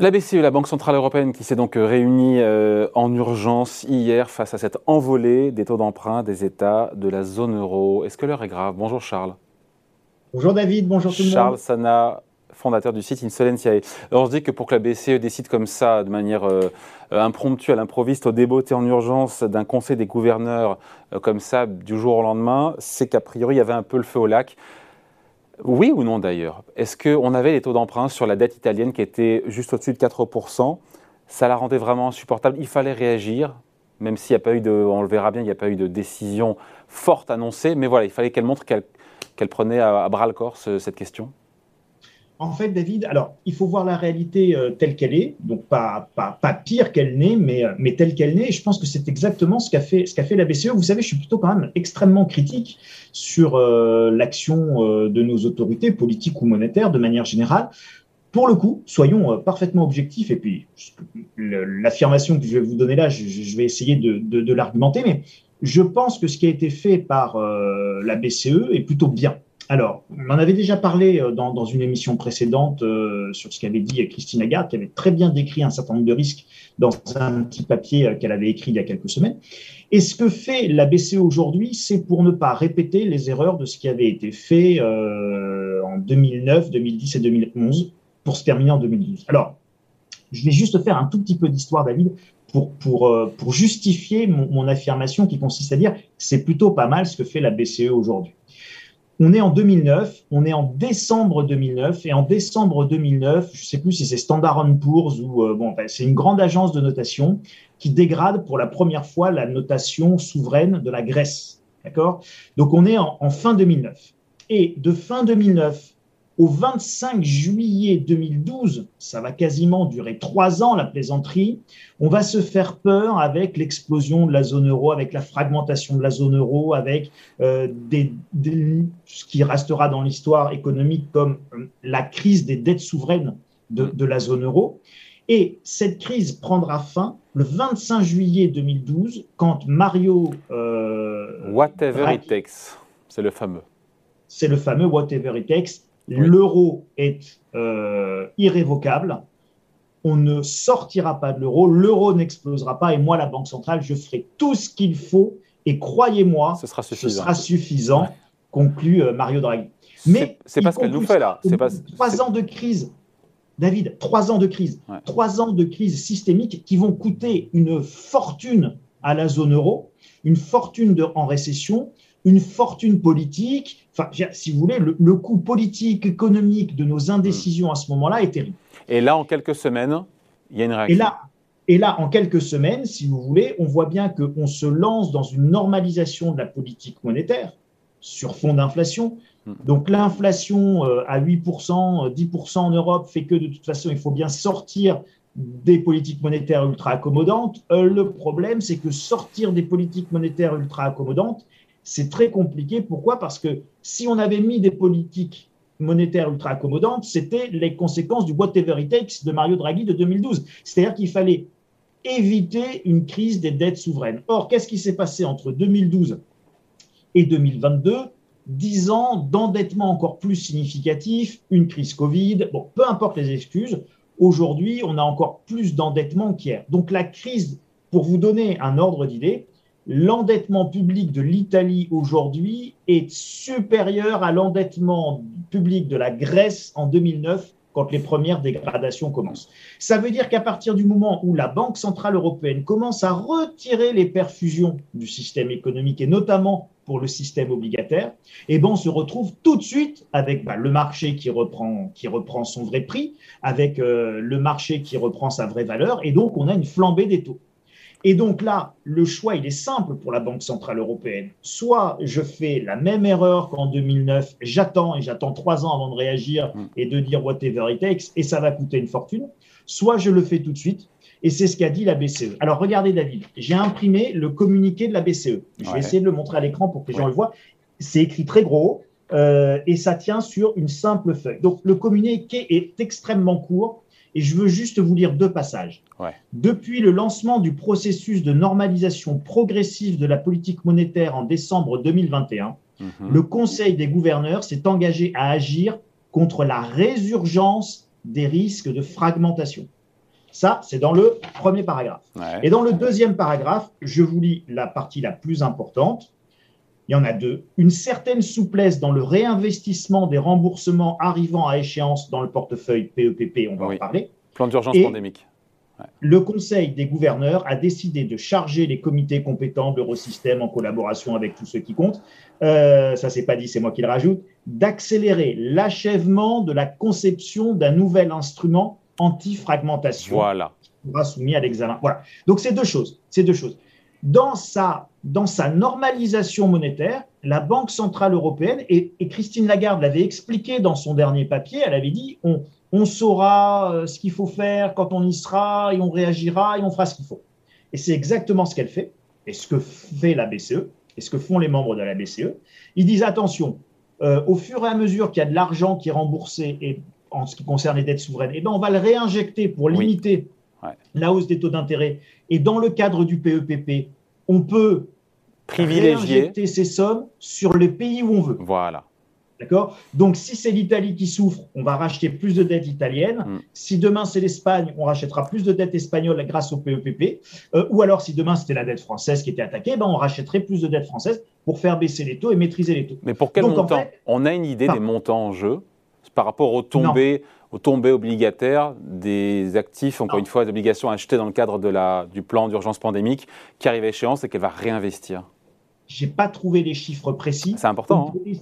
La BCE, la Banque Centrale Européenne, qui s'est donc euh, réunie euh, en urgence hier face à cette envolée des taux d'emprunt des États de la zone euro. Est-ce que l'heure est grave? Bonjour Charles. Bonjour David, bonjour tout le monde. Charles Sana, fondateur du site Insolentiae. Alors on se dit que pour que la BCE décide comme ça, de manière euh, impromptue, à l'improviste, au débeauté en urgence d'un conseil des gouverneurs comme ça, du jour au lendemain, c'est qu'a priori il y avait un peu le feu au lac. Oui ou non d'ailleurs? Est-ce qu'on avait les taux d'emprunt sur la dette italienne qui étaient juste au-dessus de 4% Ça la rendait vraiment insupportable. Il fallait réagir, même s'il n'y a pas eu de, on le verra bien, il n'y a pas eu de décision forte annoncée. Mais voilà, il fallait qu'elle montre qu'elle prenait à, bras le corps cette question. En fait, David, alors il faut voir la réalité euh, telle qu'elle est, donc pas, pas, pas pire qu'elle n'est, mais, euh, mais telle qu'elle n'est. Je pense que c'est exactement ce qu'a fait, ce fait la BCE. Vous savez, je suis plutôt quand même extrêmement critique sur euh, l'action de nos autorités politiques ou monétaires de manière générale. Pour le coup, soyons parfaitement objectifs, et puis l'affirmation que je vais vous donner là, je, vais essayer de, de l'argumenter, mais je pense que ce qui a été fait par la BCE est plutôt bien. Alors, on en avait déjà parlé euh, dans, une émission précédente euh, sur ce qu'avait dit Christine Lagarde, qui avait très bien décrit un certain nombre de risques dans un petit papier euh, qu'elle avait écrit il y a quelques semaines. Et ce que fait la BCE aujourd'hui, c'est pour ne pas répéter les erreurs de ce qui avait été fait en 2009, 2010 et 2011 pour se terminer en 2012. Alors, je vais juste faire un tout petit peu d'histoire, David, pour, justifier mon, mon affirmation qui consiste à dire c'est plutôt pas mal ce que fait la BCE aujourd'hui. On est en 2009, on est en décembre 2009, et en décembre 2009, je ne sais plus si c'est Standard Poor's ou euh, bon, c'est une grande agence de notation qui dégrade pour la première fois la notation souveraine de la Grèce. D'accord? Donc on est en fin 2009. Et de fin 2009 au 25 juillet 2012, ça va quasiment durer trois ans la plaisanterie, on va se faire peur avec l'explosion de la zone euro, avec la fragmentation de la zone euro, avec euh, des, ce qui restera dans l'histoire économique comme euh, la crise des dettes souveraines de, la zone euro. Et cette crise prendra fin le 25 juillet 2012 quand Mario... Euh, whatever it takes, c'est le fameux. C'est le fameux whatever it takes L'euro est euh, irrévocable. On ne sortira pas de l'euro. L'euro n'explosera pas. Et moi, la Banque centrale, je ferai tout ce qu'il faut. Et croyez-moi, ce sera suffisant, conclut euh, Mario Draghi. Mais c'est pas ce qu'elle nous fait là. C'est pas trois ans de crise. David, trois ans de crise, trois ans de crise systémique qui vont coûter une fortune à la zone euro, une fortune de, en récession, une fortune politique. Enfin, si vous voulez, le, coût politique, économique de nos indécisions à ce moment-là est terrible. Et là, en quelques semaines, il y a une réaction. Et là, et là, en quelques semaines, si vous voulez, on voit bien qu'on se lance dans une normalisation de la politique monétaire sur fond d'inflation. Hmm. Donc l'inflation euh, à 8%, 10% en Europe fait que de toute façon, il faut bien sortir des politiques monétaires ultra accommodantes. Euh, le problème, c'est que sortir des politiques monétaires ultra accommodantes, c'est très compliqué. Pourquoi? Parce que si on avait mis des politiques monétaires ultra accommodantes, c'était les conséquences du whatever it takes de Mario Draghi de 2012. C'est-à-dire qu'il fallait éviter une crise des dettes souveraines. Or, qu'est-ce qui s'est passé entre 2012 et 2022 Dix ans d'endettement encore plus significatif, une crise Covid, bon, peu importe les excuses, aujourd'hui, on a encore plus d'endettement qu'hier. Donc la crise, pour vous donner un ordre d'idée, l'endettement public de l'Italie aujourd'hui est supérieur à l'endettement public de la Grèce en 2009 quand les premières dégradations commencent. Ça veut dire qu'à partir du moment où la Banque centrale européenne commence à retirer les perfusions du système économique et notamment pour le système obligataire, eh ben on se retrouve tout de suite avec bah, le marché qui reprend, son vrai prix, avec euh, le marché qui reprend sa vraie valeur, et donc on a une flambée des taux. Et donc là, le choix, il est simple pour la Banque Centrale Européenne. Soit je fais la même erreur qu'en 2009, j'attends et j'attends trois ans avant de réagir mm. et de dire whatever it takes, et ça va coûter une fortune. Soit je le fais tout de suite, et c'est ce qu'a dit la BCE. Alors regardez David, j'ai imprimé le communiqué de la BCE. Je vais essayer de le montrer à l'écran pour que les gens le voient. C'est écrit très gros euh, et ça tient sur une simple feuille. Donc le communiqué est extrêmement court et je veux juste vous lire deux passages. Depuis le lancement du processus de normalisation progressive de la politique monétaire en décembre 2021, mhm. le Conseil des gouverneurs s'est engagé à agir contre la résurgence des risques de fragmentation. Ça, c'est dans le premier paragraphe. Et dans le deuxième paragraphe, je vous lis la partie la plus importante. Il y en a deux. Une certaine souplesse dans le réinvestissement des remboursements arrivant à échéance dans le portefeuille PEPP, on va en parler. Plan d'urgence pandémique. Le Conseil des gouverneurs a décidé de charger les comités compétents d'Eurosystème en collaboration avec tous ceux qui comptent, euh, ça c'est pas dit, c'est moi qui le rajoute, d'accélérer l'achèvement de la conception d'un nouvel instrument anti-fragmentation voilà. qui sera soumis à l'examen. Voilà. Donc c'est deux choses. C'est deux choses. Dans sa, dans sa normalisation monétaire, la Banque centrale européenne et, et Christine Lagarde l'avait expliqué dans son dernier papier. Elle avait dit on, on saura euh, ce qu'il faut faire quand on y sera et on réagira et on fera ce qu'il faut. Et c'est exactement ce qu'elle fait et ce que fait la BCE et ce que font les membres de la BCE. Ils disent attention, euh, au fur et à mesure qu'il y a de l'argent qui est remboursé et en ce qui concerne les dettes souveraines, eh ben on va le réinjecter pour limiter la hausse des taux d'intérêt. Et dans le cadre du PEPP, on peut privilégier ces sommes sur les pays où on veut. Voilà. D'accord? Donc, si c'est l'Italie qui souffre, on va racheter plus de dettes italiennes. Mm. Si demain c'est l'Espagne, on rachètera plus de dettes espagnoles grâce au PEPP. Euh, ou alors, si demain c'était la dette française qui était attaquée, ben, on rachèterait plus de dettes françaises pour faire baisser les taux et maîtriser les taux. Mais pour quel montant? On a une idée des montants en jeu par rapport aux tombées, aux tombées obligataires des actifs, encore une fois, des obligations achetées dans le cadre de la, du plan d'urgence pandémique qui arrive à échéance et qu'elle va réinvestir Je n'ai pas trouvé les chiffres précis. C'est important. Hein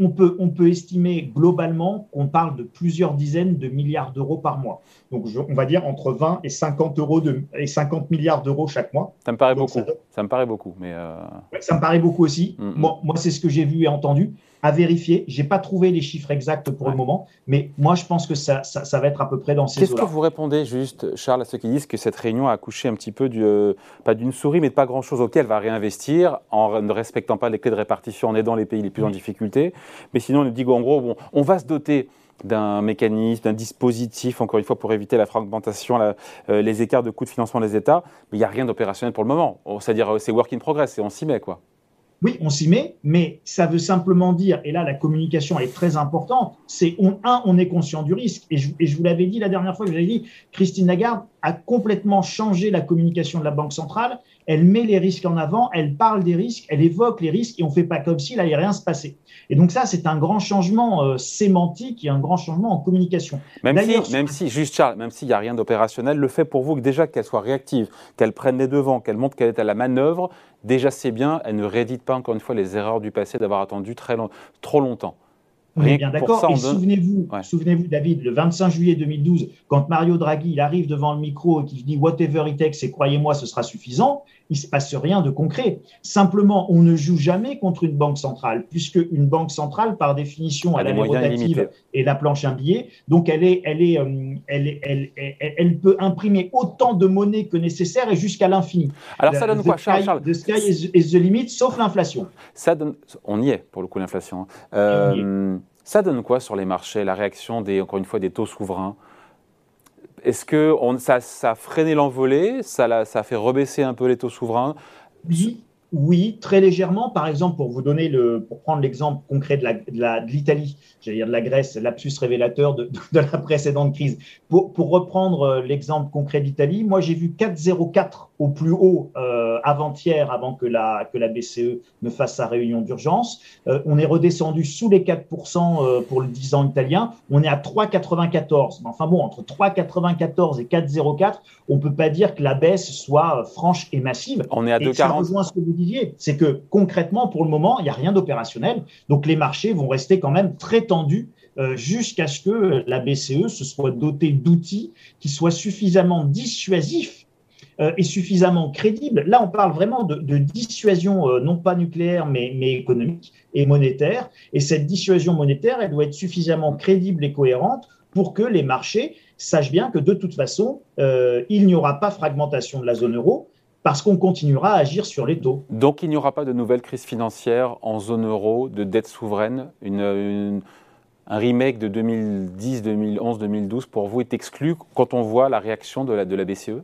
on peut, on peut estimer globalement qu'on parle de plusieurs dizaines de milliards d'euros par mois. Donc, on va dire entre 20 et 50, euros de, et 50 milliards d'euros chaque mois. Ça me paraît beaucoup. Ça, me paraît beaucoup. Mais euh, ça me paraît beaucoup aussi. Mm, mm. Moi, moi c'est ce que j'ai vu et entendu à vérifier. Je n'ai pas trouvé les chiffres exacts pour le moment, mais moi, je pense que ça, ça, va être à peu près dans ces Qu'est-ce que vous répondez juste, Charles, à ceux qui disent que cette réunion a accouché un petit peu, du, euh, pas d'une souris, mais de pas grand-chose auquel elle va réinvestir en ne respectant pas les clés de répartition, en aidant les pays les plus en difficulté. Mais sinon, on nous dit qu'en gros, bon, on va se doter d'un mécanisme, d'un dispositif, encore une fois, pour éviter la fragmentation, euh, les écarts de coûts de financement des États, mais il n'y a rien d'opérationnel pour le moment. C'est-à-dire, euh, c'est work in progress et on s'y met, quoi. Oui, on s'y met, mais ça veut simplement dire, et là la communication est très importante, c'est on, un, on est conscient du risque. Et je, et je vous l'avais dit la dernière fois, je vous avais dit, Christine Lagarde a complètement changé la communication de la Banque centrale. Elle met les risques en avant, elle parle des risques, elle évoque les risques et on ne fait pas comme s'il n'allait rien se passer. Et donc ça, c'est un grand changement euh, sémantique et un grand changement en communication. Même si, même si, juste Charles, même s'il n'y a rien d'opérationnel, le fait pour vous que déjà qu'elle soit réactive, qu'elle prenne les devants, qu'elle montre qu'elle est à la manœuvre, déjà c'est bien, elle ne réédite pas encore une fois les erreurs du passé d'avoir attendu très trop longtemps. On est bien d'accord. Et souvenez-vous, souvenez-vous, David, le 25 juillet 2012, quand Mario Draghi il arrive devant le micro et qu'il dit whatever it takes, et croyez-moi, ce sera suffisant il ne se passe rien de concret. Simplement, on ne joue jamais contre une banque centrale, puisque une banque centrale, par définition, elle a les rotatives et la planche un billet. Donc, elle, est, elle, est, euh, elle, elle, elle, peut imprimer autant de monnaie que nécessaire et jusqu'à l'infini. Alors, ça donne quoi, Charles, The sky is, the limit, sauf l'inflation. Ça donne, on y est, pour le coup, l'inflation. Hein. Euh, ça donne quoi sur les marchés, la réaction, des, encore une fois, des taux souverains? Est-ce que ça, a freiné l'envolée ça, a fait rebaisser un peu les taux souverains? Oui, très légèrement. Par exemple, pour vous donner le, pour prendre l'exemple concret de l'Italie, j'allais dire de la Grèce, lapsus révélateur de, la précédente crise. Pour, pour reprendre euh, l'exemple concret d'Italie, moi j'ai vu 4,04 au plus haut euh, avant-hier, avant que la, que la BCE ne fasse sa réunion d'urgence. Euh, on est redescendu sous les 4% euh, pour le 10 ans italien. On est à 3,94. Enfin bon, entre 3,94 et 4,04, on peut pas dire que la baisse soit franche et massive. On est à 2,40. Ça rejoint ce que vous disiez. C'est que concrètement, pour le moment, il n'y a rien d'opérationnel. Donc les marchés vont rester quand même très tendus jusqu'à ce que la BCE se soit dotée d'outils qui soient suffisamment dissuasifs euh, est suffisamment crédible. Là, on parle vraiment de, dissuasion, euh, non pas nucléaire, mais, économique et monétaire. Et cette dissuasion monétaire, elle doit être suffisamment crédible et cohérente pour que les marchés sachent bien que de toute façon, euh, il n'y aura pas fragmentation de la zone euro parce qu'on continuera à agir sur les taux. Donc il n'y aura pas de nouvelle crise financière en zone euro, de dette souveraine un remake de 2010, 2011, 2012 pour vous est exclu quand on voit la réaction de la BCE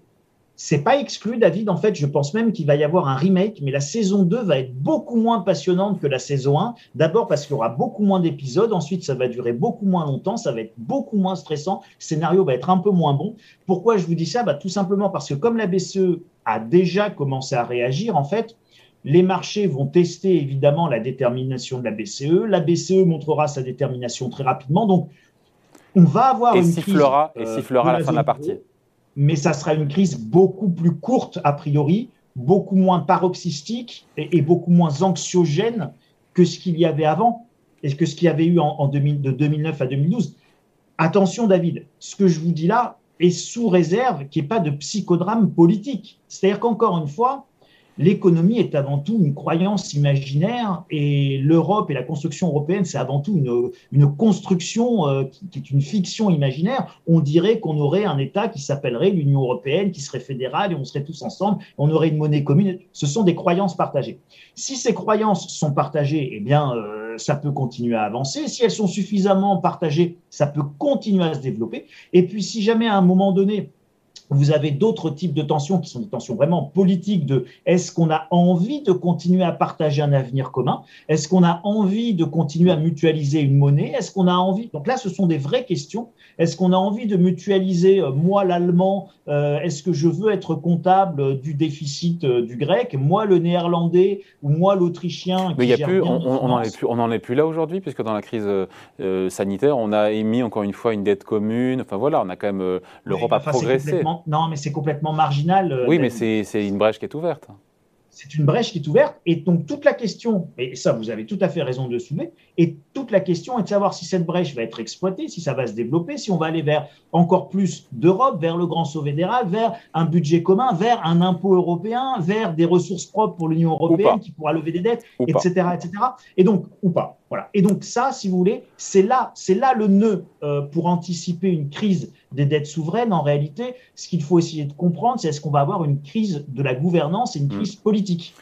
c'est pas exclu, David. En fait, je pense même qu'il va y avoir un remake, mais la saison 2 va être beaucoup moins passionnante que la saison 1. D'abord parce qu'il y aura beaucoup moins d'épisodes. Ensuite, ça va durer beaucoup moins longtemps. Ça va être beaucoup moins stressant. Le scénario va être un peu moins bon. Pourquoi je vous dis ça? Bah, Tout simplement parce que comme la BCE a déjà commencé à réagir, en fait, les marchés vont tester évidemment la détermination de la BCE. La BCE montrera sa détermination très rapidement. Donc, on va avoir et une sifflera, crise. Et sifflera à la fin de la partie mais ça sera une crise beaucoup plus courte a priori, beaucoup moins paroxystique et, beaucoup moins anxiogène que ce qu'il y avait avant et que ce qu'il y avait eu en, de 2009 à 2012. Attention David, ce que je vous dis là est sous réserve qu'il n'y ait pas de psychodrame politique. C'est-à-dire qu'encore une fois, l'économie est avant tout une croyance imaginaire et l'Europe et la construction européenne, c'est avant tout une, construction euh, qui, est une fiction imaginaire. On dirait qu'on aurait un État qui s'appellerait l'Union européenne, qui serait fédéral et on serait tous ensemble, on aurait une monnaie commune. Ce sont des croyances partagées. Si ces croyances sont partagées, eh bien, euh, ça peut continuer à avancer. Si elles sont suffisamment partagées, ça peut continuer à se développer. Et puis, si jamais à un moment donné, vous avez d'autres types de tensions qui sont des tensions vraiment politiques de est-ce qu'on a envie de continuer à partager un avenir commun? Est-ce qu'on a envie de continuer à mutualiser une monnaie? Est-ce qu'on a envie? Donc là, ce sont des vraies questions. Est-ce qu'on a envie de mutualiser, euh, moi l'allemand, euh, est-ce que je veux être comptable du déficit euh, du grec? Moi le néerlandais ou moi l'autrichien Mais il y a plus, on n'en en est plus là aujourd'hui, puisque dans la crise sanitaire, on a émis encore une fois une dette commune. Enfin voilà, on a quand même l'Europe a progressé non, mais c'est complètement marginal. Euh, oui, mais c'est une brèche qui est ouverte c'est une brèche qui est ouverte. Et donc, toute la question, et ça, vous avez tout à fait raison de soulever, et toute la question est de savoir si cette brèche va être exploitée, si ça va se développer, si on va aller vers encore plus d'Europe, vers le grand saut fédéral, vers un budget commun, vers un impôt européen, vers des ressources propres pour l'Union européenne qui pourra lever des dettes, etc., etc. Et donc, ou pas. Voilà. Et donc, ça, si vous voulez, c'est là, c'est là le nœud euh, pour anticiper une crise des dettes souveraines. En réalité, ce qu'il faut essayer de comprendre, c'est est-ce qu'on va avoir une crise de la gouvernance et une crise mm. politique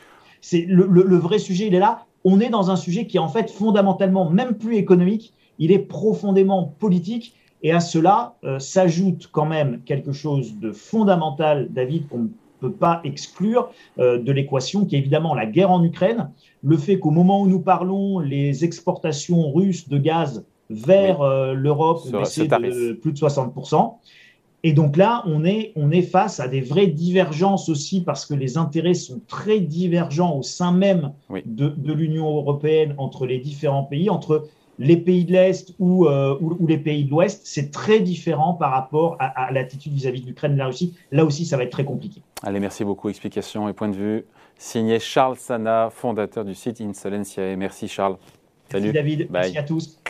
c'est le, vrai sujet, il est là. On est dans un sujet qui est en fait fondamentalement même plus économique, il est profondément politique. Et à cela euh, s'ajoute quand même quelque chose de fondamental, David, qu'on ne peut pas exclure euh, de l'équation, qui est évidemment la guerre en Ukraine. Le fait qu'au moment où nous parlons, les exportations russes de gaz vers euh, l'Europe ont baissé de plus de 60%. Et donc là, on est, on est face à des vraies divergences aussi parce que les intérêts sont très divergents au sein même de, l'Union européenne entre les différents pays, entre les pays de l'Est ou, euh, ou, les pays de l'Ouest. C'est très différent par rapport à, l'attitude vis-à-vis de l'Ukraine et de la Russie. Là aussi, ça va être très compliqué. Allez, merci beaucoup. Explication et point de vue. Signé Charles Sana, fondateur du site Insolentiae. Merci Charles. Salut. Merci David. Merci à tous.